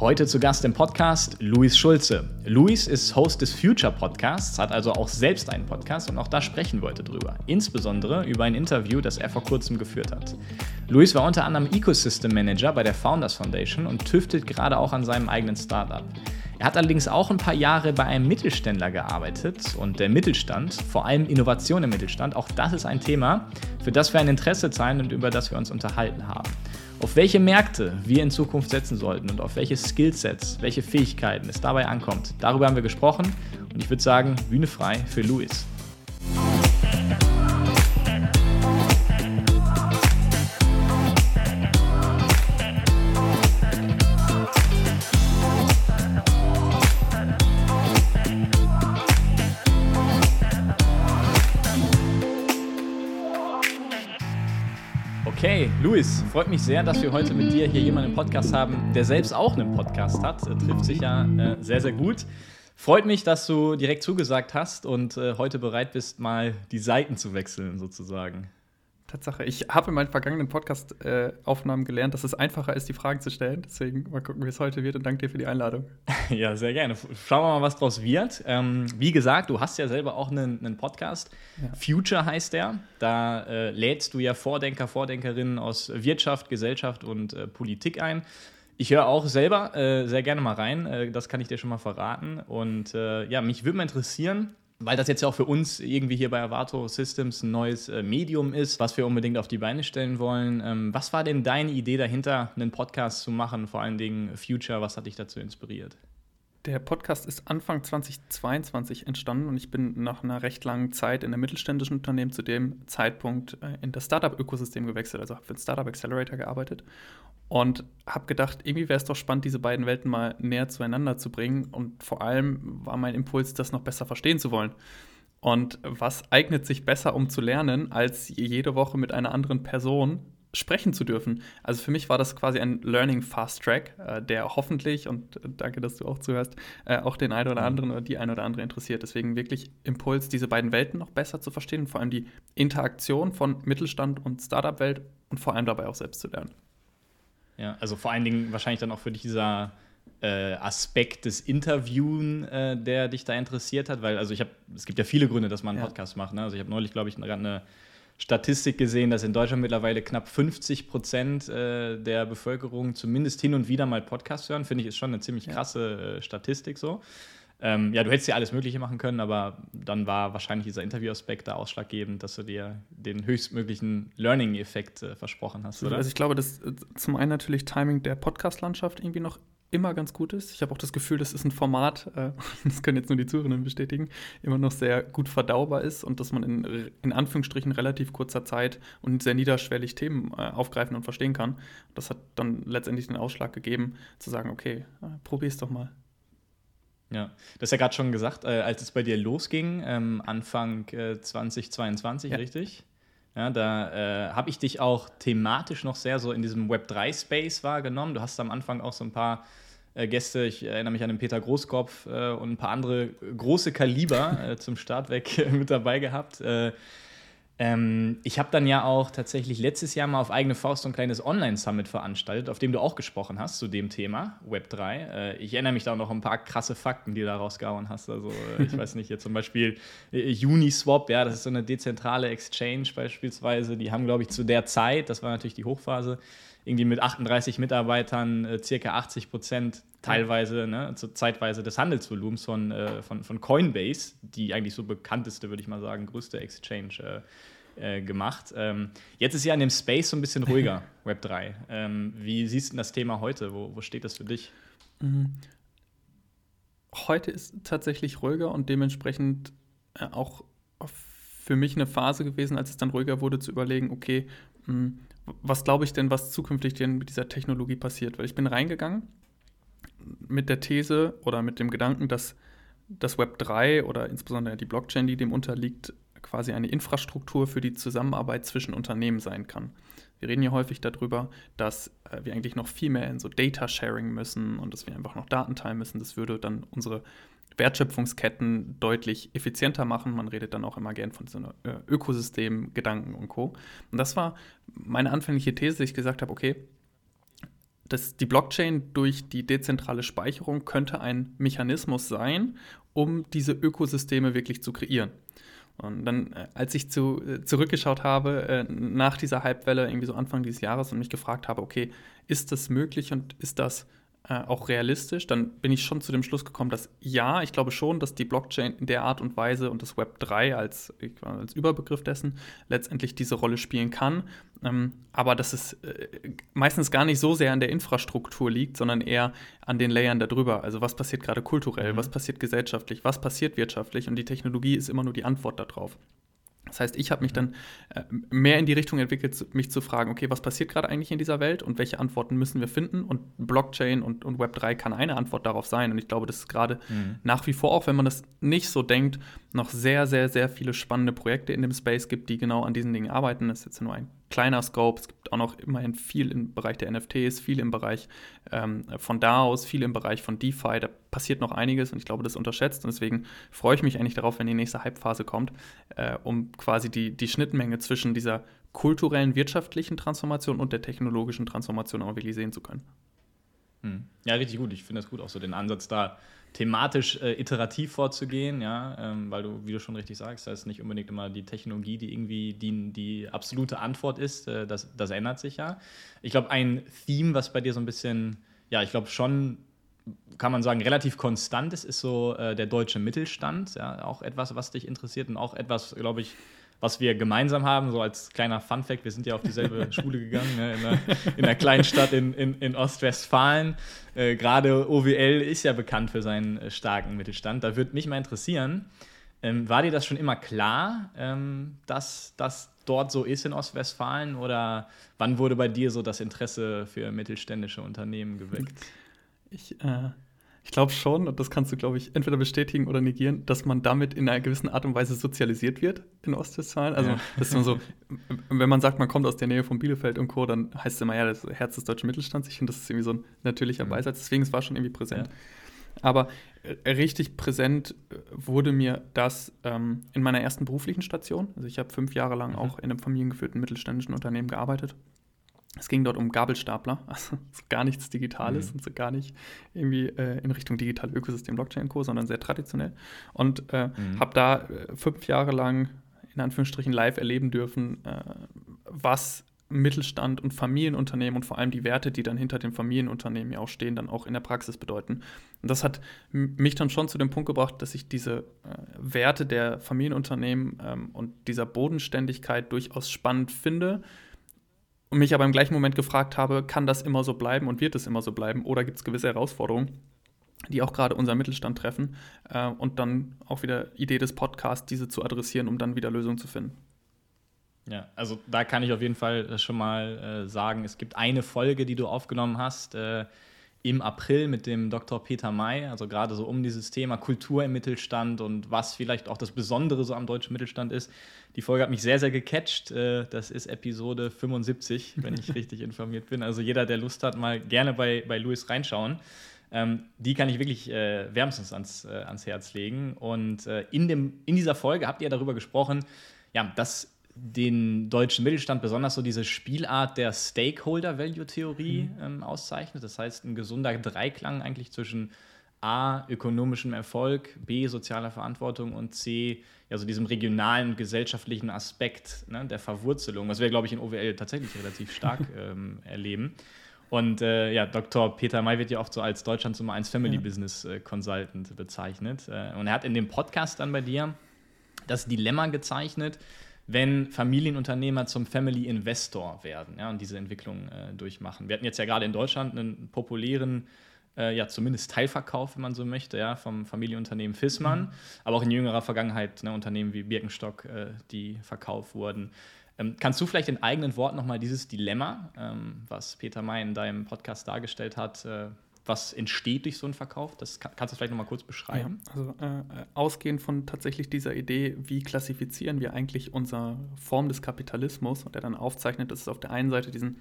Heute zu Gast im Podcast Luis Schulze. Luis ist Host des Future Podcasts, hat also auch selbst einen Podcast und auch da sprechen wir heute drüber. Insbesondere über ein Interview, das er vor kurzem geführt hat. Luis war unter anderem Ecosystem Manager bei der Founders Foundation und tüftelt gerade auch an seinem eigenen Startup. Er hat allerdings auch ein paar Jahre bei einem Mittelständler gearbeitet und der Mittelstand, vor allem Innovation im Mittelstand, auch das ist ein Thema, für das wir ein Interesse zeigen und über das wir uns unterhalten haben auf welche Märkte wir in Zukunft setzen sollten und auf welche Skillsets, welche Fähigkeiten es dabei ankommt. Darüber haben wir gesprochen und ich würde sagen, Bühne frei für Luis. Luis, freut mich sehr, dass wir heute mit dir hier jemanden im Podcast haben, der selbst auch einen Podcast hat. Er trifft sich ja äh, sehr, sehr gut. Freut mich, dass du direkt zugesagt hast und äh, heute bereit bist, mal die Seiten zu wechseln, sozusagen. Tatsache. Ich habe in meinen vergangenen Podcast-Aufnahmen gelernt, dass es einfacher ist, die Fragen zu stellen. Deswegen mal gucken, wie es heute wird und danke dir für die Einladung. Ja, sehr gerne. Schauen wir mal, was draus wird. Ähm, wie gesagt, du hast ja selber auch einen, einen Podcast. Ja. Future heißt der. Da äh, lädst du ja Vordenker, Vordenkerinnen aus Wirtschaft, Gesellschaft und äh, Politik ein. Ich höre auch selber äh, sehr gerne mal rein. Äh, das kann ich dir schon mal verraten. Und äh, ja, mich würde mal interessieren, weil das jetzt ja auch für uns irgendwie hier bei Avato Systems ein neues äh, Medium ist, was wir unbedingt auf die Beine stellen wollen. Ähm, was war denn deine Idee dahinter, einen Podcast zu machen, vor allen Dingen Future? Was hat dich dazu inspiriert? Der Podcast ist Anfang 2022 entstanden und ich bin nach einer recht langen Zeit in einem mittelständischen Unternehmen zu dem Zeitpunkt äh, in das Startup-Ökosystem gewechselt, also habe für den Startup Accelerator gearbeitet und habe gedacht, irgendwie wäre es doch spannend, diese beiden Welten mal näher zueinander zu bringen. Und vor allem war mein Impuls, das noch besser verstehen zu wollen. Und was eignet sich besser, um zu lernen, als jede Woche mit einer anderen Person sprechen zu dürfen? Also für mich war das quasi ein Learning Fast Track, äh, der hoffentlich, und danke, dass du auch zuhörst, äh, auch den einen oder anderen oder die eine oder andere interessiert. Deswegen wirklich Impuls, diese beiden Welten noch besser zu verstehen, vor allem die Interaktion von Mittelstand und Startup-Welt und vor allem dabei auch selbst zu lernen. Ja, also vor allen Dingen wahrscheinlich dann auch für dich dieser äh, Aspekt des Interviewen, äh, der dich da interessiert hat, weil also ich habe, es gibt ja viele Gründe, dass man einen ja. Podcast macht. Ne? Also ich habe neulich, glaube ich, gerade eine Statistik gesehen, dass in Deutschland mittlerweile knapp 50 Prozent äh, der Bevölkerung zumindest hin und wieder mal Podcast hören. Finde ich, ist schon eine ziemlich krasse. Äh, Statistik so. Ähm, ja, du hättest ja alles Mögliche machen können, aber dann war wahrscheinlich dieser Interview-Aspekt da ausschlaggebend, dass du dir den höchstmöglichen Learning-Effekt äh, versprochen hast, oder? Also ich glaube, dass äh, zum einen natürlich Timing der Podcast-Landschaft irgendwie noch immer ganz gut ist. Ich habe auch das Gefühl, das ist ein Format, äh, das können jetzt nur die Zuhörenden bestätigen, immer noch sehr gut verdaubar ist und dass man in, in Anführungsstrichen relativ kurzer Zeit und sehr niederschwellig Themen äh, aufgreifen und verstehen kann. Das hat dann letztendlich den Ausschlag gegeben, zu sagen, okay, äh, probier's doch mal. Ja, du hast ja gerade schon gesagt, äh, als es bei dir losging, ähm, Anfang äh, 2022, ja. richtig? Ja, da äh, habe ich dich auch thematisch noch sehr so in diesem Web3-Space wahrgenommen. Du hast am Anfang auch so ein paar äh, Gäste, ich erinnere mich an den Peter Großkopf äh, und ein paar andere große Kaliber äh, zum Start weg mit dabei gehabt. Ähm, ich habe dann ja auch tatsächlich letztes Jahr mal auf eigene Faust so ein kleines Online-Summit veranstaltet, auf dem du auch gesprochen hast zu dem Thema Web3. Äh, ich erinnere mich da noch ein paar krasse Fakten, die du da rausgehauen hast. Also, äh, ich weiß nicht, hier zum Beispiel äh, Uniswap, ja, das ist so eine dezentrale Exchange beispielsweise. Die haben, glaube ich, zu der Zeit, das war natürlich die Hochphase, irgendwie mit 38 Mitarbeitern äh, circa 80 Prozent teilweise, ne, zu, zeitweise des Handelsvolumens von, äh, von, von Coinbase, die eigentlich so bekannteste, würde ich mal sagen, größte Exchange äh, äh, gemacht. Ähm, jetzt ist ja in dem Space so ein bisschen ruhiger, Web 3. Ähm, wie siehst du das Thema heute? Wo, wo steht das für dich? Mhm. Heute ist tatsächlich ruhiger und dementsprechend äh, auch für mich eine Phase gewesen, als es dann ruhiger wurde, zu überlegen, okay, mh, hm, was glaube ich denn, was zukünftig denn mit dieser Technologie passiert? Weil ich bin reingegangen mit der These oder mit dem Gedanken, dass das Web 3 oder insbesondere die Blockchain, die dem unterliegt, quasi eine Infrastruktur für die Zusammenarbeit zwischen Unternehmen sein kann. Wir reden ja häufig darüber, dass äh, wir eigentlich noch viel mehr in so Data Sharing müssen und dass wir einfach noch Daten teilen müssen. Das würde dann unsere Wertschöpfungsketten deutlich effizienter machen. Man redet dann auch immer gern von so einem äh, Ökosystem, Gedanken und Co. Und das war meine anfängliche These, dass ich gesagt habe, okay, das, die Blockchain durch die dezentrale Speicherung könnte ein Mechanismus sein, um diese Ökosysteme wirklich zu kreieren. Und dann, äh, als ich zu, äh, zurückgeschaut habe, nach dieser Hypewelle, irgendwie so Anfang dieses Jahres, und mich gefragt habe, okay, ist das möglich und ist das äh, auch realistisch, dann bin ich schon zu dem Schluss gekommen, dass ja, ich glaube schon, dass die Blockchain in der Art und Weise und das Web 3 als, als Überbegriff dessen letztendlich diese Rolle spielen kann. Ähm, aber dass es äh, meistens gar nicht so sehr an der Infrastruktur liegt, sondern eher an den Layern darüber. Also was passiert gerade kulturell, mhm. was passiert gesellschaftlich, was passiert wirtschaftlich und die Technologie ist immer nur die Antwort darauf. Das heißt, ich habe mich dann äh, mehr in die Richtung entwickelt, mich zu fragen, okay, was passiert gerade eigentlich in dieser Welt und welche Antworten müssen wir finden? Und Blockchain und, und Web3 kann eine Antwort darauf sein. Und ich glaube, das ist gerade mhm. nach wie vor, auch wenn man das nicht so denkt, noch sehr, sehr, sehr viele spannende Projekte in dem Space gibt, die genau an diesen Dingen arbeiten. Das ist jetzt nur ein kleiner Scope. Es gibt auch noch immerhin viel im Bereich der NFTs, viel im Bereich ähm, von DAOs, viel im Bereich von DeFi. Da passiert noch einiges und ich glaube, das unterschätzt. Und deswegen freue ich mich eigentlich darauf, wenn die nächste Hype-Phase kommt, äh, um quasi die, die Schnittmenge zwischen dieser kulturellen, wirtschaftlichen Transformation und der technologischen Transformation auch wirklich sehen zu können. Hm. Ja, richtig gut. Ich finde das gut, auch so den Ansatz da thematisch äh, iterativ vorzugehen, ja, ähm, weil du, wie du schon richtig sagst, da ist nicht unbedingt immer die Technologie, die irgendwie die, die absolute Antwort ist. Äh, das, das ändert sich ja. Ich glaube, ein Theme, was bei dir so ein bisschen, ja, ich glaube schon, kann man sagen, relativ konstant ist, ist so äh, der deutsche Mittelstand. Ja, auch etwas, was dich interessiert und auch etwas, glaube ich, was wir gemeinsam haben, so als kleiner Fun-Fact, wir sind ja auf dieselbe Schule gegangen, ne, in, einer, in einer kleinen Stadt in, in, in Ostwestfalen. Äh, Gerade OWL ist ja bekannt für seinen äh, starken Mittelstand. Da würde mich mal interessieren, ähm, war dir das schon immer klar, ähm, dass das dort so ist in Ostwestfalen? Oder wann wurde bei dir so das Interesse für mittelständische Unternehmen geweckt? Ich äh, ich glaube schon, und das kannst du, glaube ich, entweder bestätigen oder negieren, dass man damit in einer gewissen Art und Weise sozialisiert wird in Ostwestfalen. Also, ja. das ist immer so, wenn man sagt, man kommt aus der Nähe von Bielefeld und Co., dann heißt es immer, ja, das Herz des deutschen Mittelstands. Ich finde, das ist irgendwie so ein natürlicher mhm. Beisatz. Deswegen, es war schon irgendwie präsent. Ja. Aber äh, richtig präsent äh, wurde mir das ähm, in meiner ersten beruflichen Station. Also, ich habe fünf Jahre lang mhm. auch in einem familiengeführten mittelständischen Unternehmen gearbeitet. Es ging dort um Gabelstapler, also so gar nichts Digitales mhm. und so gar nicht irgendwie äh, in Richtung digitale Ökosystem Blockchain Co., sondern sehr traditionell. Und äh, mhm. habe da äh, fünf Jahre lang in Anführungsstrichen live erleben dürfen, äh, was Mittelstand und Familienunternehmen und vor allem die Werte, die dann hinter den Familienunternehmen ja auch stehen, dann auch in der Praxis bedeuten. Und das hat mich dann schon zu dem Punkt gebracht, dass ich diese äh, Werte der Familienunternehmen ähm, und dieser Bodenständigkeit durchaus spannend finde und mich aber im gleichen Moment gefragt habe, kann das immer so bleiben und wird es immer so bleiben oder gibt es gewisse Herausforderungen, die auch gerade unseren Mittelstand treffen äh, und dann auch wieder Idee des Podcasts, diese zu adressieren, um dann wieder Lösungen zu finden. Ja, also da kann ich auf jeden Fall schon mal äh, sagen, es gibt eine Folge, die du aufgenommen hast, äh, im April mit dem Dr. Peter May, also gerade so um dieses Thema Kultur im Mittelstand und was vielleicht auch das Besondere so am deutschen Mittelstand ist. Die Folge hat mich sehr, sehr gecatcht. Äh, das ist Episode 75, wenn ich richtig informiert bin. Also jeder, der Lust hat, mal gerne bei, bei Louis reinschauen. Ähm, die kann ich wirklich äh, wärmstens ans, äh, ans Herz legen. Und äh, in, dem, in dieser Folge habt ihr darüber gesprochen, ja, dass den deutschen Mittelstand besonders so diese Spielart der Stakeholder-Value-Theorie mhm. ähm, auszeichnet. Das heißt, ein gesunder Dreiklang eigentlich zwischen A, ökonomischem Erfolg, B, sozialer Verantwortung und C, ja, so diesem regionalen gesellschaftlichen Aspekt ne, der Verwurzelung, was wir, glaube ich, in OWL tatsächlich relativ stark ähm, erleben. Und äh, ja, Dr. Peter May wird ja oft so als Deutschlands Nummer 1 Family ja. Business äh, Consultant bezeichnet. Äh, und er hat in dem Podcast dann bei dir das Dilemma gezeichnet, wenn Familienunternehmer zum Family Investor werden ja, und diese Entwicklung äh, durchmachen. Wir hatten jetzt ja gerade in Deutschland einen populären, äh, ja zumindest Teilverkauf, wenn man so möchte, ja, vom Familienunternehmen Fissmann, mhm. aber auch in jüngerer Vergangenheit ne, Unternehmen wie Birkenstock, äh, die verkauft wurden. Ähm, kannst du vielleicht in eigenen Worten nochmal dieses Dilemma, ähm, was Peter May in deinem Podcast dargestellt hat, äh, was entsteht durch so einen Verkauf? Das kann, kannst du vielleicht noch mal kurz beschreiben? Ja, also äh, ausgehend von tatsächlich dieser Idee, wie klassifizieren wir eigentlich unsere Form des Kapitalismus und der dann aufzeichnet, dass es auf der einen Seite diesen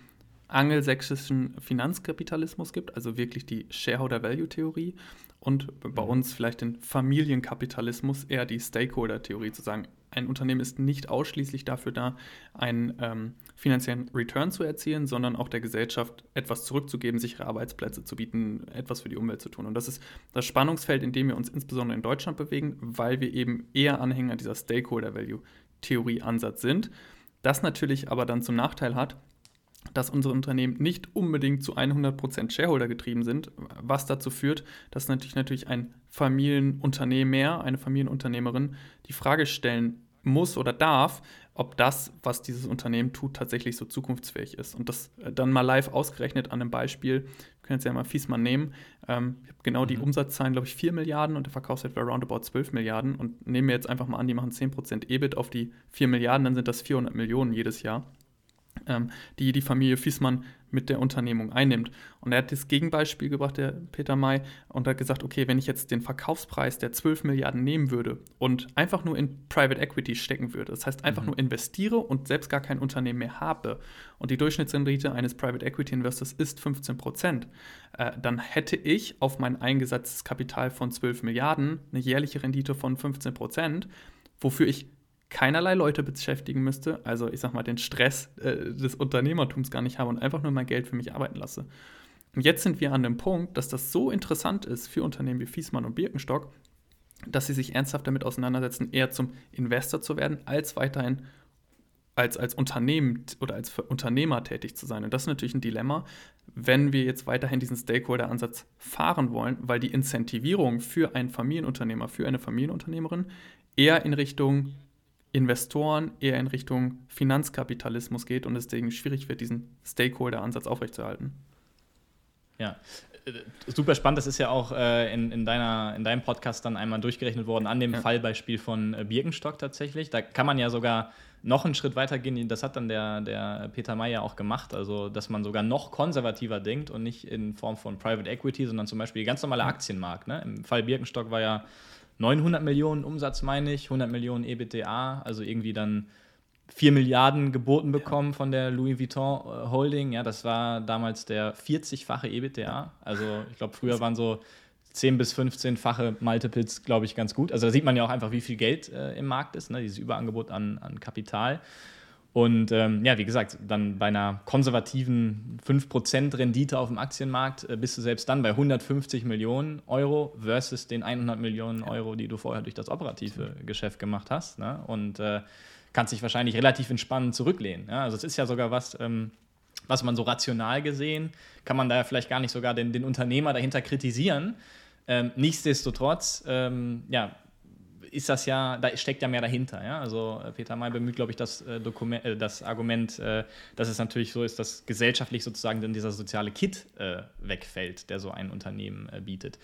angelsächsischen Finanzkapitalismus gibt, also wirklich die Shareholder-Value-Theorie und bei mhm. uns vielleicht den Familienkapitalismus, eher die Stakeholder-Theorie, zu sagen, ein Unternehmen ist nicht ausschließlich dafür da, einen ähm, finanziellen Return zu erzielen, sondern auch der Gesellschaft etwas zurückzugeben, sichere Arbeitsplätze zu bieten, etwas für die Umwelt zu tun. Und das ist das Spannungsfeld, in dem wir uns insbesondere in Deutschland bewegen, weil wir eben eher Anhänger dieser Stakeholder-Value-Theorie-Ansatz sind. Das natürlich aber dann zum Nachteil hat, dass unsere Unternehmen nicht unbedingt zu 100% Shareholder getrieben sind, was dazu führt, dass natürlich, natürlich ein Familienunternehmer, eine Familienunternehmerin die Frage stellen muss oder darf, ob das, was dieses Unternehmen tut, tatsächlich so zukunftsfähig ist. Und das äh, dann mal live ausgerechnet an einem Beispiel, wir können jetzt ja mal Fiesmann nehmen, ähm, ich habe genau mhm. die Umsatzzahlen, glaube ich, 4 Milliarden und der Verkaufswert war roundabout 12 Milliarden und nehmen wir jetzt einfach mal an, die machen 10% EBIT auf die 4 Milliarden, dann sind das 400 Millionen jedes Jahr ähm, die die Familie Fiesmann mit der Unternehmung einnimmt. Und er hat das Gegenbeispiel gebracht, der Peter May, und hat gesagt, okay, wenn ich jetzt den Verkaufspreis der 12 Milliarden nehmen würde und einfach nur in Private Equity stecken würde, das heißt einfach mhm. nur investiere und selbst gar kein Unternehmen mehr habe und die Durchschnittsrendite eines Private Equity Investors ist 15 Prozent, äh, dann hätte ich auf mein eingesetztes Kapital von 12 Milliarden eine jährliche Rendite von 15 Prozent, wofür ich keinerlei Leute beschäftigen müsste, also ich sag mal den Stress äh, des Unternehmertums gar nicht habe und einfach nur mein Geld für mich arbeiten lasse. Und jetzt sind wir an dem Punkt, dass das so interessant ist für Unternehmen wie Fiesmann und Birkenstock, dass sie sich ernsthaft damit auseinandersetzen, eher zum Investor zu werden, als weiterhin als, als Unternehmen oder als Unternehmer tätig zu sein. Und das ist natürlich ein Dilemma, wenn wir jetzt weiterhin diesen Stakeholder-Ansatz fahren wollen, weil die Incentivierung für einen Familienunternehmer, für eine Familienunternehmerin eher in Richtung Investoren eher in Richtung Finanzkapitalismus geht und deswegen schwierig wird, diesen Stakeholder-Ansatz aufrechtzuerhalten. Ja, äh, super spannend. Das ist ja auch äh, in, in, deiner, in deinem Podcast dann einmal durchgerechnet worden an dem ja. Fallbeispiel von äh, Birkenstock tatsächlich. Da kann man ja sogar noch einen Schritt weiter gehen. Das hat dann der, der Peter Meyer auch gemacht. Also, dass man sogar noch konservativer denkt und nicht in Form von Private Equity, sondern zum Beispiel ganz normaler Aktienmarkt. Ne? Im Fall Birkenstock war ja 900 Millionen Umsatz, meine ich, 100 Millionen EBITDA, also irgendwie dann 4 Milliarden geboten bekommen von der Louis Vuitton äh, Holding. Ja, das war damals der 40-fache EBITDA. Also ich glaube, früher waren so 10 bis 15-fache Multiples, glaube ich, ganz gut. Also da sieht man ja auch einfach, wie viel Geld äh, im Markt ist, ne? dieses Überangebot an, an Kapital. Und ähm, ja, wie gesagt, dann bei einer konservativen 5% Rendite auf dem Aktienmarkt äh, bist du selbst dann bei 150 Millionen Euro versus den 100 Millionen Euro, die du vorher durch das operative Geschäft gemacht hast. Ne? Und äh, kannst dich wahrscheinlich relativ entspannend zurücklehnen. Ja? Also es ist ja sogar was, ähm, was man so rational gesehen, kann man da vielleicht gar nicht sogar den, den Unternehmer dahinter kritisieren. Ähm, nichtsdestotrotz, ähm, ja, ist das ja, da steckt ja mehr dahinter. Ja? Also äh, Peter May bemüht, glaube ich, das, äh, Dokument, äh, das Argument, dass es natürlich so ist, dass gesellschaftlich sozusagen dann dieser soziale Kit wegfällt, der so ein Unternehmen bietet.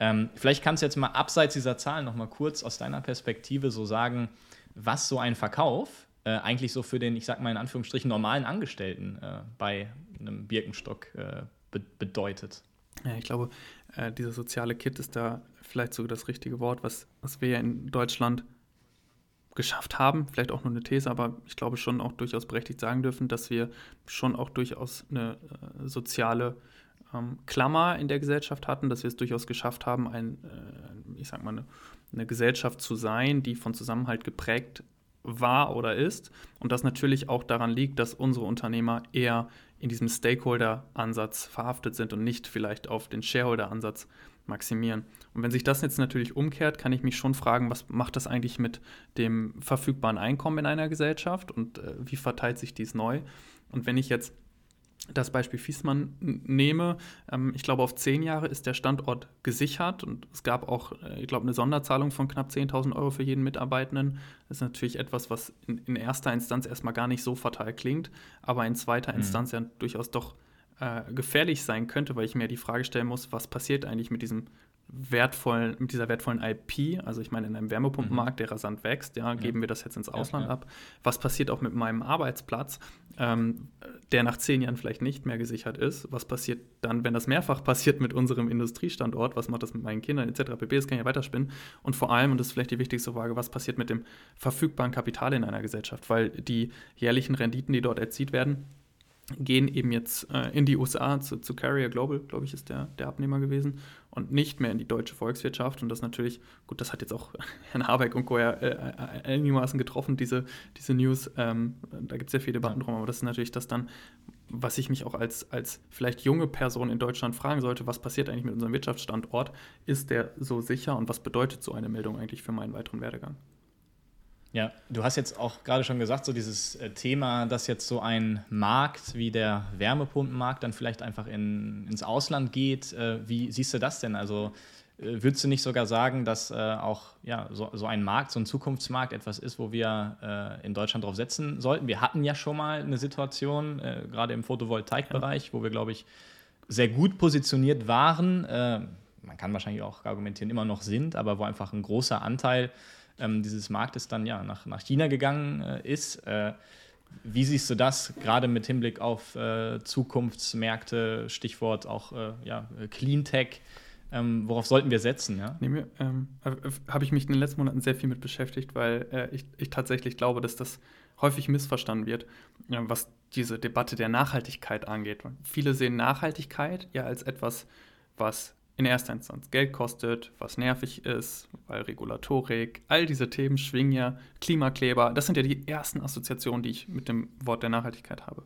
Ähm, vielleicht kannst du jetzt mal abseits dieser Zahlen noch mal kurz aus deiner Perspektive so sagen, was so ein Verkauf eigentlich so für den, ich sag mal in Anführungsstrichen, normalen Angestellten bei einem Birkenstock be bedeutet. Ja, ich glaube, äh, dieser soziale Kit ist da vielleicht sogar das richtige Wort, was, was wir in Deutschland geschafft haben. Vielleicht auch nur eine These, aber ich glaube schon auch durchaus berechtigt sagen dürfen, dass wir schon auch durchaus eine äh, soziale ähm, Klammer in der Gesellschaft hatten, dass wir es durchaus geschafft haben, ein, äh, ich sag mal, eine, eine Gesellschaft zu sein, die von Zusammenhalt geprägt war oder ist. Und das natürlich auch daran liegt, dass unsere Unternehmer eher in diesem Stakeholder-Ansatz verhaftet sind und nicht vielleicht auf den Shareholder-Ansatz maximieren. Und wenn sich das jetzt natürlich umkehrt, kann ich mich schon fragen, was macht das eigentlich mit dem verfügbaren Einkommen in einer Gesellschaft und äh, wie verteilt sich dies neu? Und wenn ich jetzt das Beispiel Fiesmann nehme, ähm, ich glaube, auf zehn Jahre ist der Standort gesichert und es gab auch, äh, ich glaube, eine Sonderzahlung von knapp 10.000 Euro für jeden Mitarbeitenden. Das ist natürlich etwas, was in, in, erster Instanz erstmal gar nicht so fatal klingt, aber in zweiter mhm. Instanz ja durchaus doch äh, gefährlich sein könnte, weil ich mir die Frage stellen muss, was passiert eigentlich mit diesem wertvollen, mit dieser wertvollen IP, also ich meine, in einem Wärmepumpenmarkt, mhm. der rasant wächst, ja, geben wir das jetzt ins Ausland ja, ja. ab. Was passiert auch mit meinem Arbeitsplatz, ähm, der nach zehn Jahren vielleicht nicht mehr gesichert ist? Was passiert dann, wenn das mehrfach passiert mit unserem Industriestandort? Was macht das mit meinen Kindern etc. pp. Das kann ich ja weiterspinnen. Und vor allem, und das ist vielleicht die wichtigste Frage, was passiert mit dem verfügbaren Kapital in einer Gesellschaft? Weil die jährlichen Renditen, die dort erzielt werden, gehen eben jetzt äh, in die USA zu, zu Carrier Global, glaube ich, ist der, der Abnehmer gewesen und nicht mehr in die deutsche Volkswirtschaft. Und das natürlich, gut, das hat jetzt auch Herrn Habeck und Co. äh, äh, einigermaßen getroffen, diese, diese News. Ähm, da gibt es ja viele Debatten drum, aber das ist natürlich das dann, was ich mich auch als, als vielleicht junge Person in Deutschland fragen sollte, was passiert eigentlich mit unserem Wirtschaftsstandort? Ist der so sicher und was bedeutet so eine Meldung eigentlich für meinen weiteren Werdegang? Ja, du hast jetzt auch gerade schon gesagt, so dieses äh, Thema, dass jetzt so ein Markt wie der Wärmepumpenmarkt dann vielleicht einfach in, ins Ausland geht. Äh, wie siehst du das denn? Also äh, würdest du nicht sogar sagen, dass auch ja, so, so ein Markt, so ein Zukunftsmarkt etwas ist, wo wir in Deutschland drauf setzen sollten? Wir hatten ja schon mal eine Situation, gerade im Photovoltaikbereich, wo wir, glaube ich, sehr gut positioniert waren. man kann wahrscheinlich auch argumentieren, immer noch sind, aber wo einfach ein großer Anteil ähm, dieses Marktes dann ja nach, nach China gegangen äh, ist. Äh, wie siehst du das gerade mit Hinblick auf äh, Zukunftsmärkte, Stichwort auch äh, ja, Cleantech? Ähm, worauf sollten wir setzen? Ja? Nee, ähm, Habe ich mich in den letzten Monaten sehr viel mit beschäftigt, weil äh, ich, ich, tatsächlich glaube, dass das häufig missverstanden wird, was diese Debatte der Nachhaltigkeit angeht. Viele sehen Nachhaltigkeit ja als etwas, was in erster Instanz Geld kostet, was nervig ist, weil Regulatorik, all diese Themen schwingen ja, Klimakleber, das sind ja die ersten Assoziationen, die ich mit dem Wort der Nachhaltigkeit habe.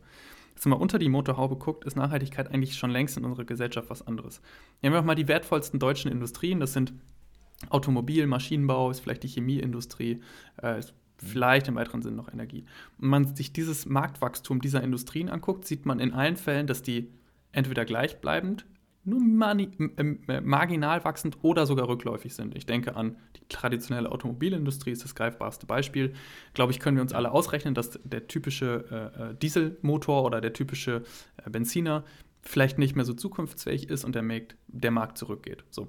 Jetzt mal unter die Motorhaube guckt, ist Nachhaltigkeit eigentlich schon längst in unserer Gesellschaft was anderes. Nehmen wir mal die wertvollsten deutschen Industrien, das sind Automobil, Maschinenbau, ist vielleicht die Chemieindustrie, äh, vielleicht im weiteren Sinn noch Energie. Und man sich dieses Marktwachstum dieser Industrien anguckt, sieht man in allen Fällen, dass die entweder gleichbleibend nur äh, marginal wachsend oder sogar rückläufig sind. Ich denke an die traditionelle Automobilindustrie, ist das greifbarste Beispiel. Glaube ich, können wir uns alle ausrechnen, dass der typische äh, äh, Dieselmotor oder der typische Benziner vielleicht nicht mehr so zukunftsfähig ist und der Markt, der Markt zurückgeht. So.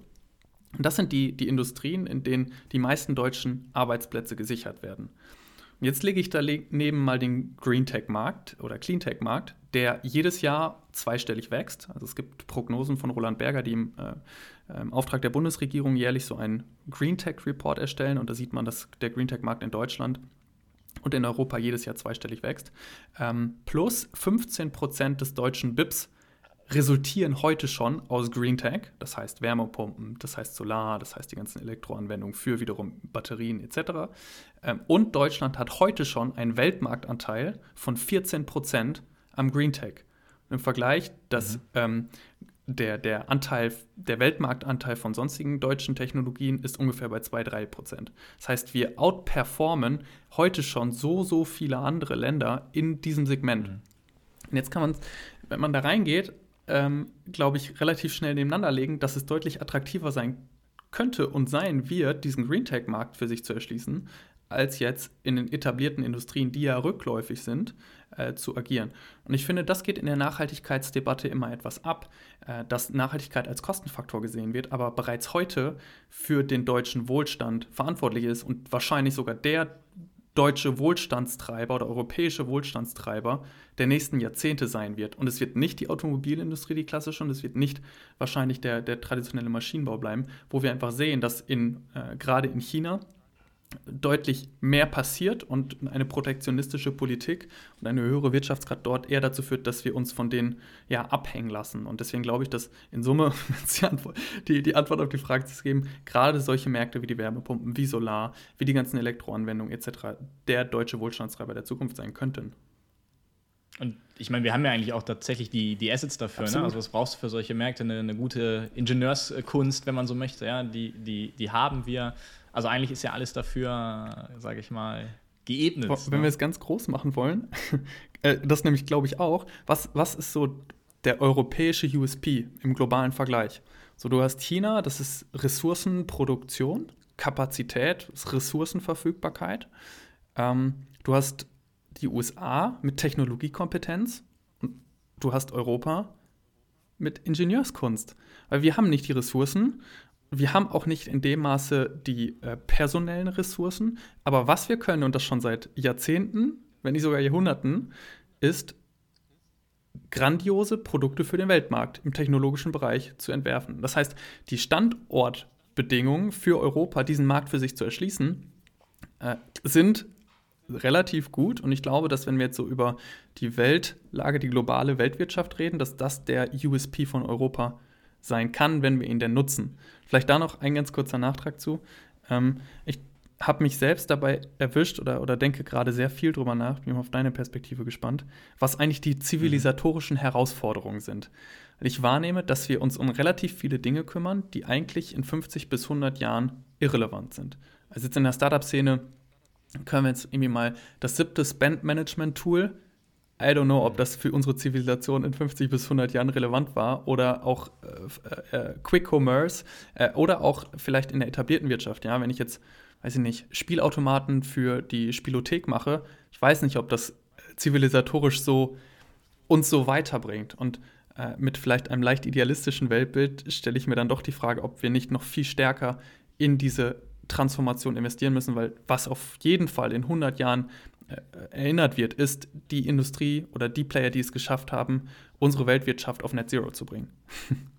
Und das sind die, die Industrien, in denen die meisten deutschen Arbeitsplätze gesichert werden. Und jetzt lege ich daneben mal den Green Tech Markt oder Clean Tech Markt, der jedes Jahr zweistellig wächst. Also es gibt Prognosen von Roland Berger, die im, äh, im Auftrag der Bundesregierung jährlich so einen Green Tech Report erstellen. Und da sieht man, dass der Green Tech Markt in Deutschland und in Europa jedes Jahr zweistellig wächst. Ähm, plus 15 Prozent des deutschen BIPs resultieren heute schon aus Green Tech, das heißt Wärmepumpen, das heißt Solar, das heißt die ganzen Elektroanwendungen für wiederum Batterien etc. Ähm, und Deutschland hat heute schon einen Weltmarktanteil von 14 Prozent am Green Tech. Im Vergleich, dass mhm. ähm, der, der Anteil, der Weltmarktanteil von sonstigen deutschen Technologien ist ungefähr bei 2-3 Prozent. Das heißt, wir outperformen heute schon so, so viele andere Länder in diesem Segment. Mhm. Und jetzt kann man, wenn man da reingeht, ähm, glaube ich, relativ schnell nebeneinander legen, dass es deutlich attraktiver sein könnte und sein wird, diesen Green Tech-Markt für sich zu erschließen, als jetzt in den etablierten Industrien, die ja rückläufig sind, äh, zu agieren. Und ich finde, das geht in der Nachhaltigkeitsdebatte immer etwas ab, äh, dass Nachhaltigkeit als Kostenfaktor gesehen wird, aber bereits heute für den deutschen Wohlstand verantwortlich ist und wahrscheinlich sogar der deutsche Wohlstandstreiber oder europäische Wohlstandstreiber der nächsten Jahrzehnte sein wird. Und es wird nicht die Automobilindustrie, die klassische, und es wird nicht wahrscheinlich der, der traditionelle Maschinenbau bleiben, wo wir einfach sehen, dass in, äh, gerade in China deutlich mehr passiert und eine protektionistische Politik und eine höhere Wirtschaftsgrad dort eher dazu führt, dass wir uns von denen ja abhängen lassen. Und deswegen glaube ich, dass in Summe die die, Antwort auf die Frage zu geben, gerade solche Märkte wie die Wärmepumpen, wie Solar, wie die ganzen Elektroanwendungen etc. der deutsche Wohlstandstreiber der Zukunft sein könnten. Und ich meine, wir haben ja eigentlich auch tatsächlich die, die Assets dafür. Ne? Also was brauchst du für solche Märkte? Eine, eine, gute Ingenieurskunst, wenn man so möchte. Ja? Die, die, die haben wir. Also eigentlich ist ja alles dafür, sage ich mal, geebnet. Wenn ne? wir es ganz groß machen wollen, äh, das nämlich glaube ich auch, was, was ist so der europäische USP im globalen Vergleich? So, du hast China, das ist Ressourcenproduktion, Kapazität, Ressourcenverfügbarkeit. Ähm, du hast die USA mit Technologiekompetenz und du hast Europa mit Ingenieurskunst. Weil wir haben nicht die Ressourcen wir haben auch nicht in dem Maße die äh, personellen Ressourcen, aber was wir können, und das schon seit Jahrzehnten, wenn nicht sogar Jahrhunderten, ist grandiose Produkte für den Weltmarkt im technologischen Bereich zu entwerfen. Das heißt, die Standortbedingungen für Europa, diesen Markt für sich zu erschließen, äh, sind relativ gut. Und ich glaube, dass wenn wir jetzt so über die Weltlage, die globale Weltwirtschaft reden, dass das der USP von Europa sein kann, wenn wir ihn denn nutzen. Vielleicht da noch ein ganz kurzer Nachtrag zu. Ähm, ich habe mich selbst dabei erwischt oder, oder denke gerade sehr viel drüber nach, bin auf deine Perspektive gespannt, was eigentlich die zivilisatorischen Herausforderungen sind. Ich wahrnehme, dass wir uns um relativ viele Dinge kümmern, die eigentlich in 50 bis 100 Jahren irrelevant sind. Also jetzt in der Startup-Szene können wir jetzt irgendwie mal das siebte Spend-Management-Tool I don't know, ob das für unsere Zivilisation in 50 bis 100 Jahren relevant war oder auch äh, äh, Quick Commerce äh, oder auch vielleicht in der etablierten Wirtschaft. Ja, wenn ich jetzt, weiß ich nicht, Spielautomaten für die Spielothek mache, ich weiß nicht, ob das zivilisatorisch so uns so weiterbringt. Und äh, mit vielleicht einem leicht idealistischen Weltbild stelle ich mir dann doch die Frage, ob wir nicht noch viel stärker in diese Transformation investieren müssen, weil was auf jeden Fall in 100 Jahren erinnert wird, ist die Industrie oder die Player, die es geschafft haben, unsere Weltwirtschaft auf Net Zero zu bringen.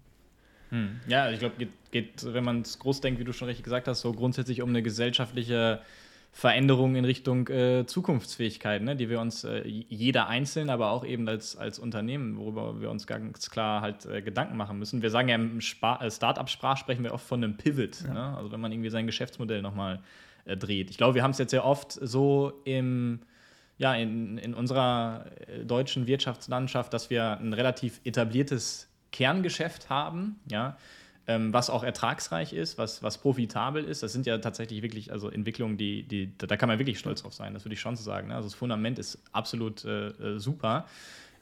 Hm. Ja, ich glaube, geht, geht, wenn man es groß denkt, wie du schon richtig gesagt hast, so grundsätzlich um eine gesellschaftliche Veränderung in Richtung äh, Zukunftsfähigkeit, ne, die wir uns äh, jeder einzeln, aber auch eben als, als Unternehmen, worüber wir uns ganz klar halt äh, Gedanken machen müssen. Wir sagen ja im äh, Start-up-Sprach sprechen wir oft von einem Pivot, ja. ne? also wenn man irgendwie sein Geschäftsmodell nochmal äh, dreht. Ich glaube, wir haben es jetzt sehr oft so im ja, in, in unserer äh, deutschen Wirtschaftslandschaft, dass wir ein relativ etabliertes Kerngeschäft haben, ja, ähm, was auch ertragsreich ist, was, was profitabel ist. Das sind ja tatsächlich wirklich also Entwicklungen, die, die, da kann man wirklich stolz drauf sein, das würde ich schon so sagen. Ne? Also das Fundament ist absolut äh, äh, super.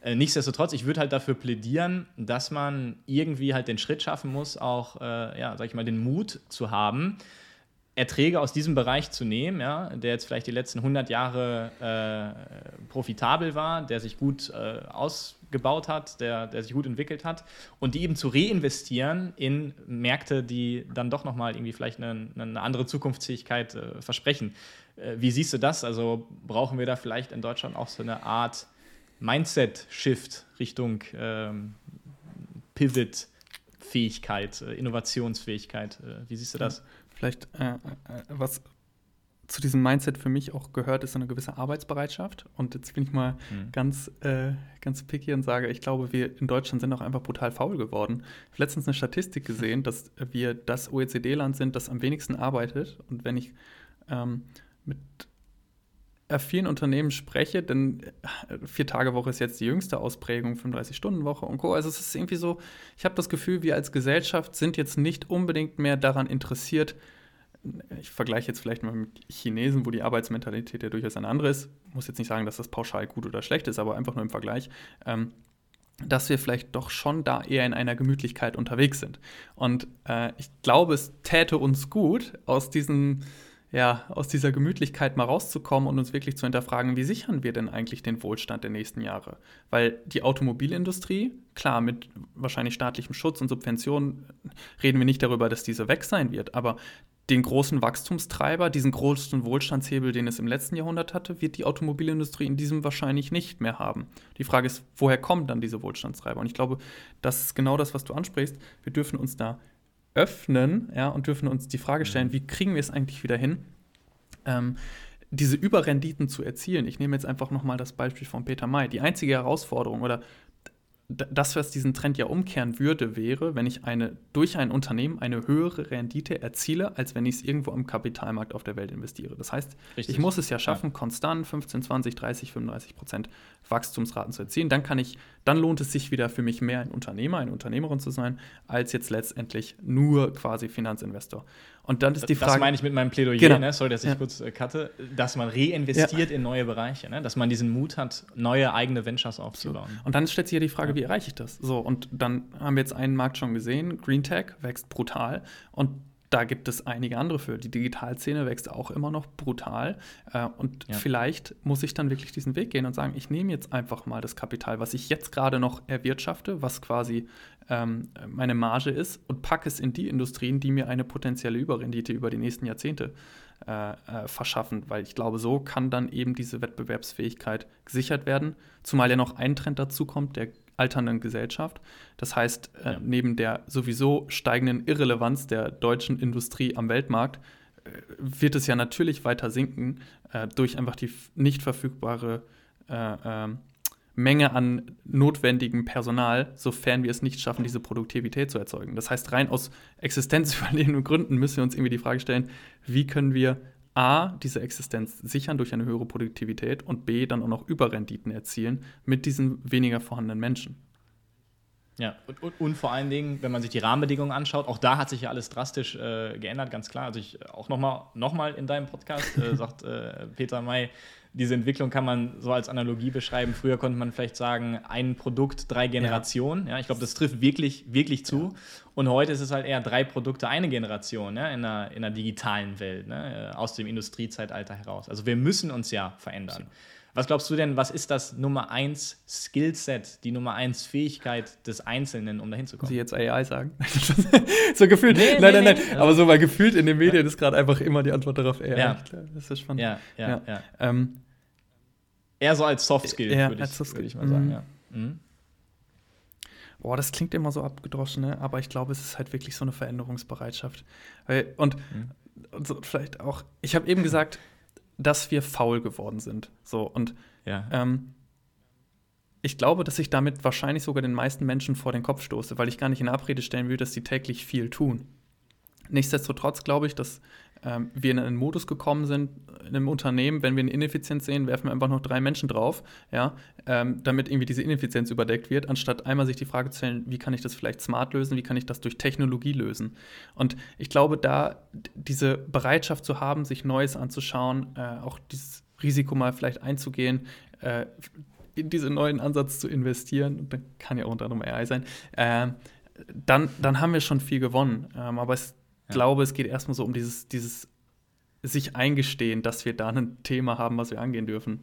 Äh, nichtsdestotrotz, ich würde halt dafür plädieren, dass man irgendwie halt den Schritt schaffen muss, auch, äh, ja, sag ich mal, den Mut zu haben, Erträge aus diesem Bereich zu nehmen, ja, der jetzt vielleicht die letzten 100 Jahre äh, profitabel war, der sich gut äh, ausgebaut hat, der, der sich gut entwickelt hat und die eben zu reinvestieren in Märkte, die dann doch nochmal irgendwie vielleicht eine, eine andere Zukunftsfähigkeit äh, versprechen. Äh, wie siehst du das? Also brauchen wir da vielleicht in Deutschland auch so eine Art Mindset-Shift Richtung ähm, Pivot-Fähigkeit, äh, Innovationsfähigkeit? Äh, wie siehst du das? Vielleicht, äh, äh, was zu diesem Mindset für mich auch gehört, ist eine gewisse Arbeitsbereitschaft. Und jetzt bin ich mal mhm. ganz, äh, ganz picky und sage, ich glaube, wir in Deutschland sind auch einfach brutal faul geworden. Ich habe letztens eine Statistik gesehen, dass wir das OECD-Land sind, das am wenigsten arbeitet. Und wenn ich ähm, mit vielen Unternehmen spreche, denn äh, Vier-Tage-Woche ist jetzt die jüngste Ausprägung, 35-Stunden-Woche und Co. Also es ist irgendwie so, ich habe das Gefühl, wir als Gesellschaft sind jetzt nicht unbedingt mehr daran interessiert, ich vergleiche jetzt vielleicht mal mit Chinesen, wo die Arbeitsmentalität ja durchaus eine andere ist. Ich muss jetzt nicht sagen, dass das pauschal gut oder schlecht ist, aber einfach nur im Vergleich. Ähm, dass wir vielleicht doch schon da eher in einer Gemütlichkeit unterwegs sind. Und äh, ich glaube, es täte uns gut, aus diesen ja, aus dieser Gemütlichkeit mal rauszukommen und uns wirklich zu hinterfragen, wie sichern wir denn eigentlich den Wohlstand der nächsten Jahre? Weil die Automobilindustrie, klar, mit wahrscheinlich staatlichem Schutz und Subventionen reden wir nicht darüber, dass diese weg sein wird, aber den großen Wachstumstreiber, diesen großen Wohlstandshebel, den es im letzten Jahrhundert hatte, wird die Automobilindustrie in diesem wahrscheinlich nicht mehr haben. Die Frage ist, woher kommen dann diese Wohlstandstreiber? Und ich glaube, das ist genau das, was du ansprichst. Wir dürfen uns da öffnen ja, und dürfen uns die Frage stellen, mhm. wie kriegen wir es eigentlich wieder hin, ähm, diese Überrenditen zu erzielen. Ich nehme jetzt einfach nochmal das Beispiel von Peter May. Die einzige Herausforderung oder das, was diesen Trend ja umkehren würde, wäre, wenn ich eine, durch ein Unternehmen eine höhere Rendite erziele, als wenn ich es irgendwo am Kapitalmarkt auf der Welt investiere. Das heißt, Richtig. ich muss es ja schaffen, ja. konstant 15, 20, 30, 35 Prozent Wachstumsraten zu erzielen. Dann kann ich, dann lohnt es sich wieder für mich mehr ein Unternehmer, eine Unternehmerin zu sein, als jetzt letztendlich nur quasi Finanzinvestor. Und dann ist die Frage. Das meine ich mit meinem Plädoyer, genau. ne? sorry, dass ich ja. kurz äh, cutte, dass man reinvestiert ja. in neue Bereiche, ne? dass man diesen Mut hat, neue eigene Ventures aufzubauen. So. Und dann stellt sich ja die Frage, ja. wie erreiche ich das? So, und dann haben wir jetzt einen Markt schon gesehen, Green Tech wächst brutal und da gibt es einige andere für. Die Digitalszene wächst auch immer noch brutal. Äh, und ja. vielleicht muss ich dann wirklich diesen Weg gehen und sagen, ich nehme jetzt einfach mal das Kapital, was ich jetzt gerade noch erwirtschafte, was quasi ähm, meine Marge ist, und packe es in die Industrien, die mir eine potenzielle Überrendite über die nächsten Jahrzehnte äh, äh, verschaffen. Weil ich glaube, so kann dann eben diese Wettbewerbsfähigkeit gesichert werden. Zumal ja noch ein Trend dazu kommt, der alternden Gesellschaft. Das heißt, äh, ja. neben der sowieso steigenden Irrelevanz der deutschen Industrie am Weltmarkt wird es ja natürlich weiter sinken äh, durch einfach die nicht verfügbare äh, ähm, Menge an notwendigem Personal, sofern wir es nicht schaffen, diese Produktivität zu erzeugen. Das heißt, rein aus existenzüberlebenden Gründen müssen wir uns irgendwie die Frage stellen, wie können wir A, diese Existenz sichern durch eine höhere Produktivität und B, dann auch noch Überrenditen erzielen mit diesen weniger vorhandenen Menschen. Ja, und, und, und, vor allen Dingen, wenn man sich die Rahmenbedingungen anschaut, auch da hat sich ja alles drastisch äh, geändert, ganz klar. Also ich auch nochmal noch mal in deinem Podcast äh, sagt äh, Peter May, diese Entwicklung kann man so als Analogie beschreiben. Früher konnte man vielleicht sagen, ein Produkt, drei Generationen. Ja, ja ich glaube, das trifft wirklich, wirklich zu. Ja. Und heute ist es halt eher drei Produkte, eine Generation ja, in, einer, in einer digitalen Welt, ne, aus dem Industriezeitalter heraus. Also wir müssen uns ja verändern. Was glaubst du denn, was ist das Nummer eins Skillset, die Nummer eins Fähigkeit des Einzelnen, um dahin zu kommen? Sie jetzt AI sagen? so gefühlt. Nee, nein, nee, nein, nein. Nee. Aber so mal gefühlt in den Medien ist gerade einfach immer die Antwort darauf AI. Ja. Das ist spannend. Ja, ja, ja. ja. Ähm, Eher so als Soft Skill, ja, würde ich, würd ich, mal sagen. Mhm. Ja. Mhm. Boah, das klingt immer so abgedroschen, ne? aber ich glaube, es ist halt wirklich so eine Veränderungsbereitschaft. Weil, und, mhm. und so vielleicht auch, ich habe eben gesagt, dass wir faul geworden sind. So, und ja. ähm, ich glaube, dass ich damit wahrscheinlich sogar den meisten Menschen vor den Kopf stoße, weil ich gar nicht in Abrede stellen will, dass sie täglich viel tun. Nichtsdestotrotz glaube ich, dass ähm, wir in einen Modus gekommen sind, in einem Unternehmen, wenn wir eine Ineffizienz sehen, werfen wir einfach noch drei Menschen drauf, ja, ähm, damit irgendwie diese Ineffizienz überdeckt wird, anstatt einmal sich die Frage zu stellen, wie kann ich das vielleicht smart lösen, wie kann ich das durch Technologie lösen. Und ich glaube, da diese Bereitschaft zu haben, sich Neues anzuschauen, äh, auch dieses Risiko mal vielleicht einzugehen, äh, in diesen neuen Ansatz zu investieren, dann kann ja auch unter anderem AI sein, äh, dann, dann haben wir schon viel gewonnen. Ähm, aber es glaube, es geht erstmal so um dieses, dieses sich eingestehen, dass wir da ein Thema haben, was wir angehen dürfen.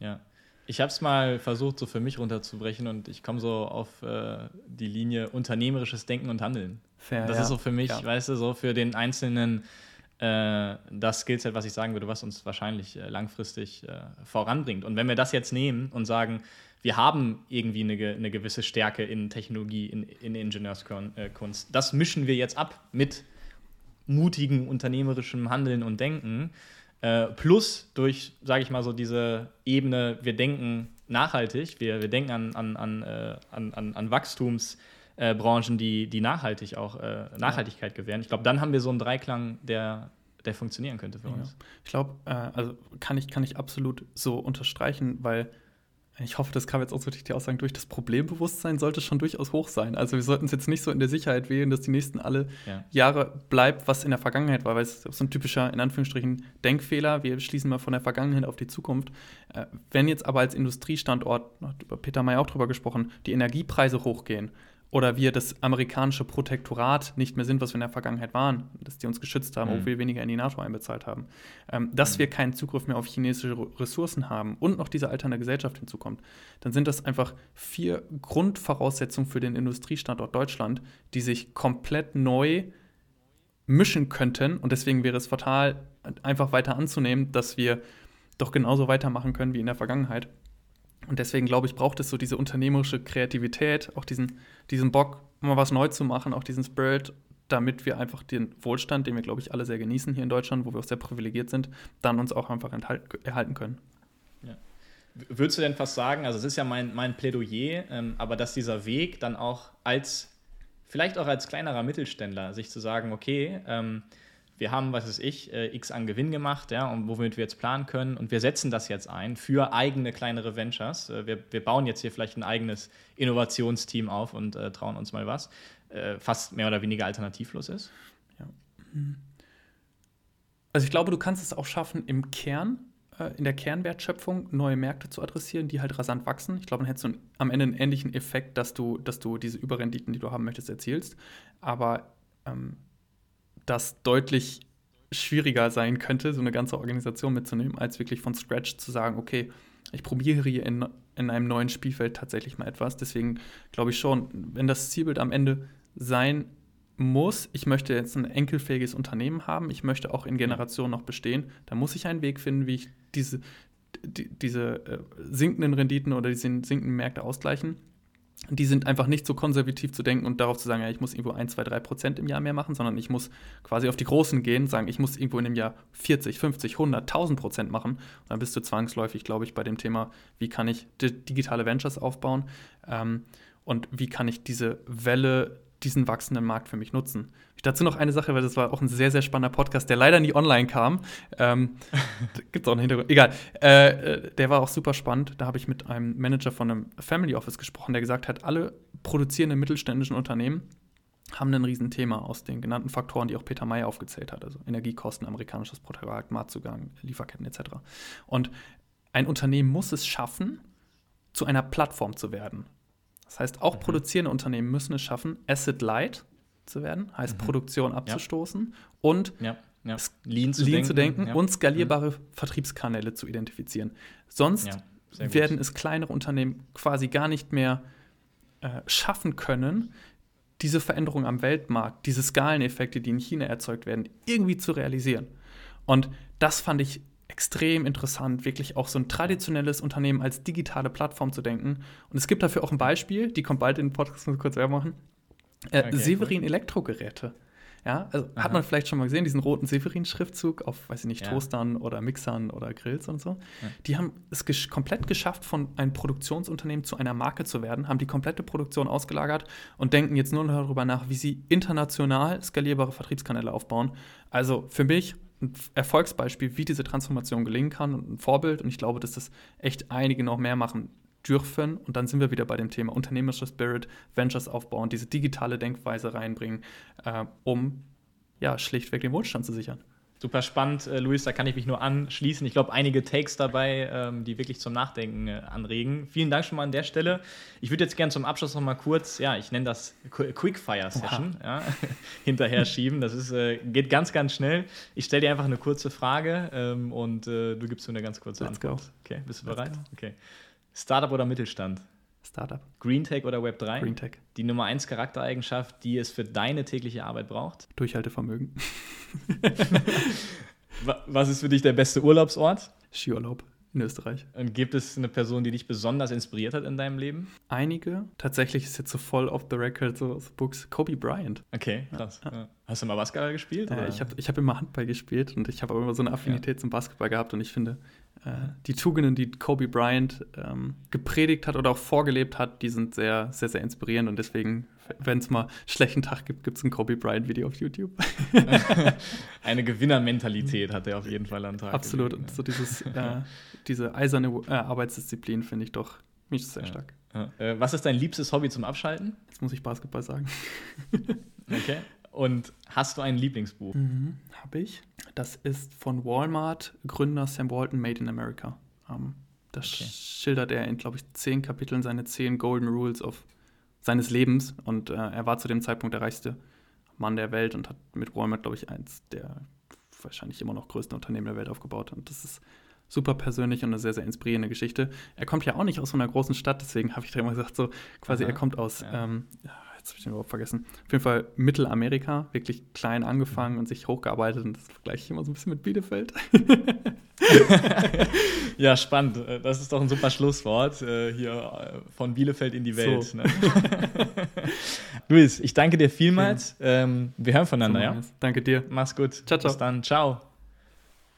Ja. Ich habe es mal versucht, so für mich runterzubrechen und ich komme so auf äh, die Linie unternehmerisches Denken und Handeln. Fair, das ja. ist so für mich, ja. weißt du, so für den Einzelnen äh, das Skillset, was ich sagen würde, was uns wahrscheinlich äh, langfristig äh, voranbringt. Und wenn wir das jetzt nehmen und sagen, wir haben irgendwie eine, eine gewisse Stärke in Technologie, in, in Ingenieurskunst. Das mischen wir jetzt ab mit mutigem unternehmerischem Handeln und Denken. Äh, plus durch, sage ich mal so, diese Ebene, wir denken nachhaltig, wir, wir denken an, an, an, äh, an, an, an Wachstumsbranchen, äh, die, die nachhaltig auch äh, Nachhaltigkeit gewähren. Ich glaube, dann haben wir so einen Dreiklang, der, der funktionieren könnte für uns. Ich glaube, äh, also kann ich, kann ich absolut so unterstreichen, weil ich hoffe, das kam jetzt auch so durch die Aussagen durch, das Problembewusstsein sollte schon durchaus hoch sein. Also wir sollten es jetzt nicht so in der Sicherheit wählen, dass die nächsten alle ja. Jahre bleibt, was in der Vergangenheit war, weil es ist so ein typischer, in Anführungsstrichen, Denkfehler. Wir schließen mal von der Vergangenheit auf die Zukunft. Äh, wenn jetzt aber als Industriestandort, hat Peter May auch drüber gesprochen, die Energiepreise hochgehen, oder wir das amerikanische Protektorat nicht mehr sind, was wir in der Vergangenheit waren, dass die uns geschützt haben, mhm. obwohl wir weniger in die NATO einbezahlt haben, ähm, dass mhm. wir keinen Zugriff mehr auf chinesische Ressourcen haben und noch diese alternde Gesellschaft hinzukommt, dann sind das einfach vier Grundvoraussetzungen für den Industriestandort Deutschland, die sich komplett neu mischen könnten und deswegen wäre es fatal, einfach weiter anzunehmen, dass wir doch genauso weitermachen können wie in der Vergangenheit. Und deswegen glaube ich, braucht es so diese unternehmerische Kreativität, auch diesen, diesen Bock, mal was neu zu machen, auch diesen Spirit, damit wir einfach den Wohlstand, den wir, glaube ich, alle sehr genießen hier in Deutschland, wo wir auch sehr privilegiert sind, dann uns auch einfach erhalten können. Ja. Würdest du denn fast sagen, also es ist ja mein, mein Plädoyer, ähm, aber dass dieser Weg dann auch als, vielleicht auch als kleinerer Mittelständler, sich zu sagen, okay, ähm, wir haben, was weiß ich, äh, x an Gewinn gemacht, ja, und womit wir jetzt planen können. Und wir setzen das jetzt ein für eigene kleinere Ventures. Äh, wir, wir bauen jetzt hier vielleicht ein eigenes Innovationsteam auf und äh, trauen uns mal was, äh, fast mehr oder weniger alternativlos ist. Ja. Also ich glaube, du kannst es auch schaffen, im Kern, äh, in der Kernwertschöpfung neue Märkte zu adressieren, die halt rasant wachsen. Ich glaube, dann hättest du am Ende einen ähnlichen Effekt, dass du, dass du diese Überrenditen, die du haben möchtest, erzielst. Aber ähm, das deutlich schwieriger sein könnte, so eine ganze Organisation mitzunehmen, als wirklich von Scratch zu sagen, okay, ich probiere hier in, in einem neuen Spielfeld tatsächlich mal etwas. Deswegen glaube ich schon, wenn das Zielbild am Ende sein muss, ich möchte jetzt ein enkelfähiges Unternehmen haben, ich möchte auch in Generationen noch bestehen, dann muss ich einen Weg finden, wie ich diese, die, diese äh, sinkenden Renditen oder diese sinkenden Märkte ausgleichen die sind einfach nicht so konservativ zu denken und darauf zu sagen, ja, ich muss irgendwo 1, 2, 3 Prozent im Jahr mehr machen, sondern ich muss quasi auf die Großen gehen, sagen, ich muss irgendwo in dem Jahr 40, 50, 100, 1000 Prozent machen. Und dann bist du zwangsläufig, glaube ich, bei dem Thema, wie kann ich digitale Ventures aufbauen ähm, und wie kann ich diese Welle diesen wachsenden Markt für mich nutzen. Ich dazu noch eine Sache, weil das war auch ein sehr, sehr spannender Podcast, der leider nie online kam. Ähm, Gibt es auch einen Hintergrund. Egal. Äh, äh, der war auch super spannend. Da habe ich mit einem Manager von einem Family Office gesprochen, der gesagt hat, alle produzierenden mittelständischen Unternehmen haben ein Riesenthema aus den genannten Faktoren, die auch Peter Mayer aufgezählt hat, also Energiekosten, amerikanisches Protektorat, Marktzugang, Lieferketten etc. Und ein Unternehmen muss es schaffen, zu einer Plattform zu werden. Das heißt, auch mhm. produzierende Unternehmen müssen es schaffen, Asset Light zu werden, heißt mhm. Produktion abzustoßen ja. und ja. Ja. Lean zu Lean denken, zu denken und skalierbare mhm. Vertriebskanäle zu identifizieren. Sonst werden es kleinere Unternehmen quasi gar nicht mehr äh, schaffen können, diese Veränderung am Weltmarkt, diese Skaleneffekte, die in China erzeugt werden, irgendwie zu realisieren. Und das fand ich extrem interessant, wirklich auch so ein traditionelles Unternehmen als digitale Plattform zu denken. Und es gibt dafür auch ein Beispiel, die kommt bald in den Podcast, muss ich kurz machen. Äh, okay, Severin cool. Elektrogeräte. Ja, also hat man vielleicht schon mal gesehen, diesen roten Severin-Schriftzug auf, weiß ich nicht, ja. Toastern oder Mixern oder Grills und so. Ja. Die haben es gesch komplett geschafft, von einem Produktionsunternehmen zu einer Marke zu werden, haben die komplette Produktion ausgelagert und denken jetzt nur noch darüber nach, wie sie international skalierbare Vertriebskanäle aufbauen. Also für mich ein Erfolgsbeispiel, wie diese Transformation gelingen kann und ein Vorbild. Und ich glaube, dass das echt einige noch mehr machen dürfen. Und dann sind wir wieder bei dem Thema unternehmerischer Spirit, Ventures aufbauen, diese digitale Denkweise reinbringen, äh, um ja schlichtweg den Wohlstand zu sichern. Super spannend, äh, Luis, da kann ich mich nur anschließen. Ich glaube, einige Takes dabei, ähm, die wirklich zum Nachdenken äh, anregen. Vielen Dank schon mal an der Stelle. Ich würde jetzt gerne zum Abschluss noch mal kurz, ja, ich nenne das Quickfire-Session, ja, hinterher schieben. Das ist, äh, geht ganz, ganz schnell. Ich stelle dir einfach eine kurze Frage ähm, und du gibst mir eine ganz kurze Let's Antwort. Go. Okay, bist du bereit? Okay. Startup oder Mittelstand? Startup. Green Tech oder Web 3? Green Tech. Die Nummer 1 Charaktereigenschaft, die es für deine tägliche Arbeit braucht? Durchhaltevermögen. Was ist für dich der beste Urlaubsort? Skiurlaub in Österreich. Und gibt es eine Person, die dich besonders inspiriert hat in deinem Leben? Einige. Tatsächlich ist jetzt so voll off the record so, so Books. Kobe Bryant. Okay, krass. Ja. Hast du mal Basketball gespielt? Äh, ich habe ich hab immer Handball gespielt und ich habe aber immer so eine Affinität ja. zum Basketball gehabt und ich finde, die Tugenden, die Kobe Bryant ähm, gepredigt hat oder auch vorgelebt hat, die sind sehr, sehr, sehr inspirierend und deswegen, wenn es mal einen schlechten Tag gibt, gibt es ein Kobe Bryant-Video auf YouTube. Eine Gewinnermentalität hat er auf jeden Fall an Tag. Absolut. Gelegen, und so dieses, äh, diese eiserne äh, Arbeitsdisziplin finde ich doch mich sehr ja. stark. Ja. Äh, was ist dein liebstes Hobby zum Abschalten? Jetzt muss ich Basketball sagen. okay. Und hast du ein Lieblingsbuch? Mhm, Habe ich. Das ist von Walmart, Gründer Sam Walton, Made in America. Ähm, das okay. schildert er in, glaube ich, zehn Kapiteln seine zehn Golden Rules of seines Lebens. Und äh, er war zu dem Zeitpunkt der reichste Mann der Welt und hat mit Walmart, glaube ich, eins der wahrscheinlich immer noch größten Unternehmen der Welt aufgebaut. Und das ist super persönlich und eine sehr, sehr inspirierende Geschichte. Er kommt ja auch nicht aus so einer großen Stadt, deswegen habe ich da immer gesagt, so quasi, Aha, er kommt aus ja. ähm, jetzt habe ich den überhaupt vergessen. Auf jeden Fall Mittelamerika, wirklich klein angefangen und sich hochgearbeitet und das vergleiche ich immer so ein bisschen mit Bielefeld. ja, spannend. Äh, das ist doch ein super Schlusswort. Äh, hier äh, von Bielefeld in die Welt. So. Ne? Luis, ich danke dir vielmals. Ähm, wir hören voneinander, so ja? Danke dir. Mach's gut. Ciao, ciao. Bis dann. Ciao.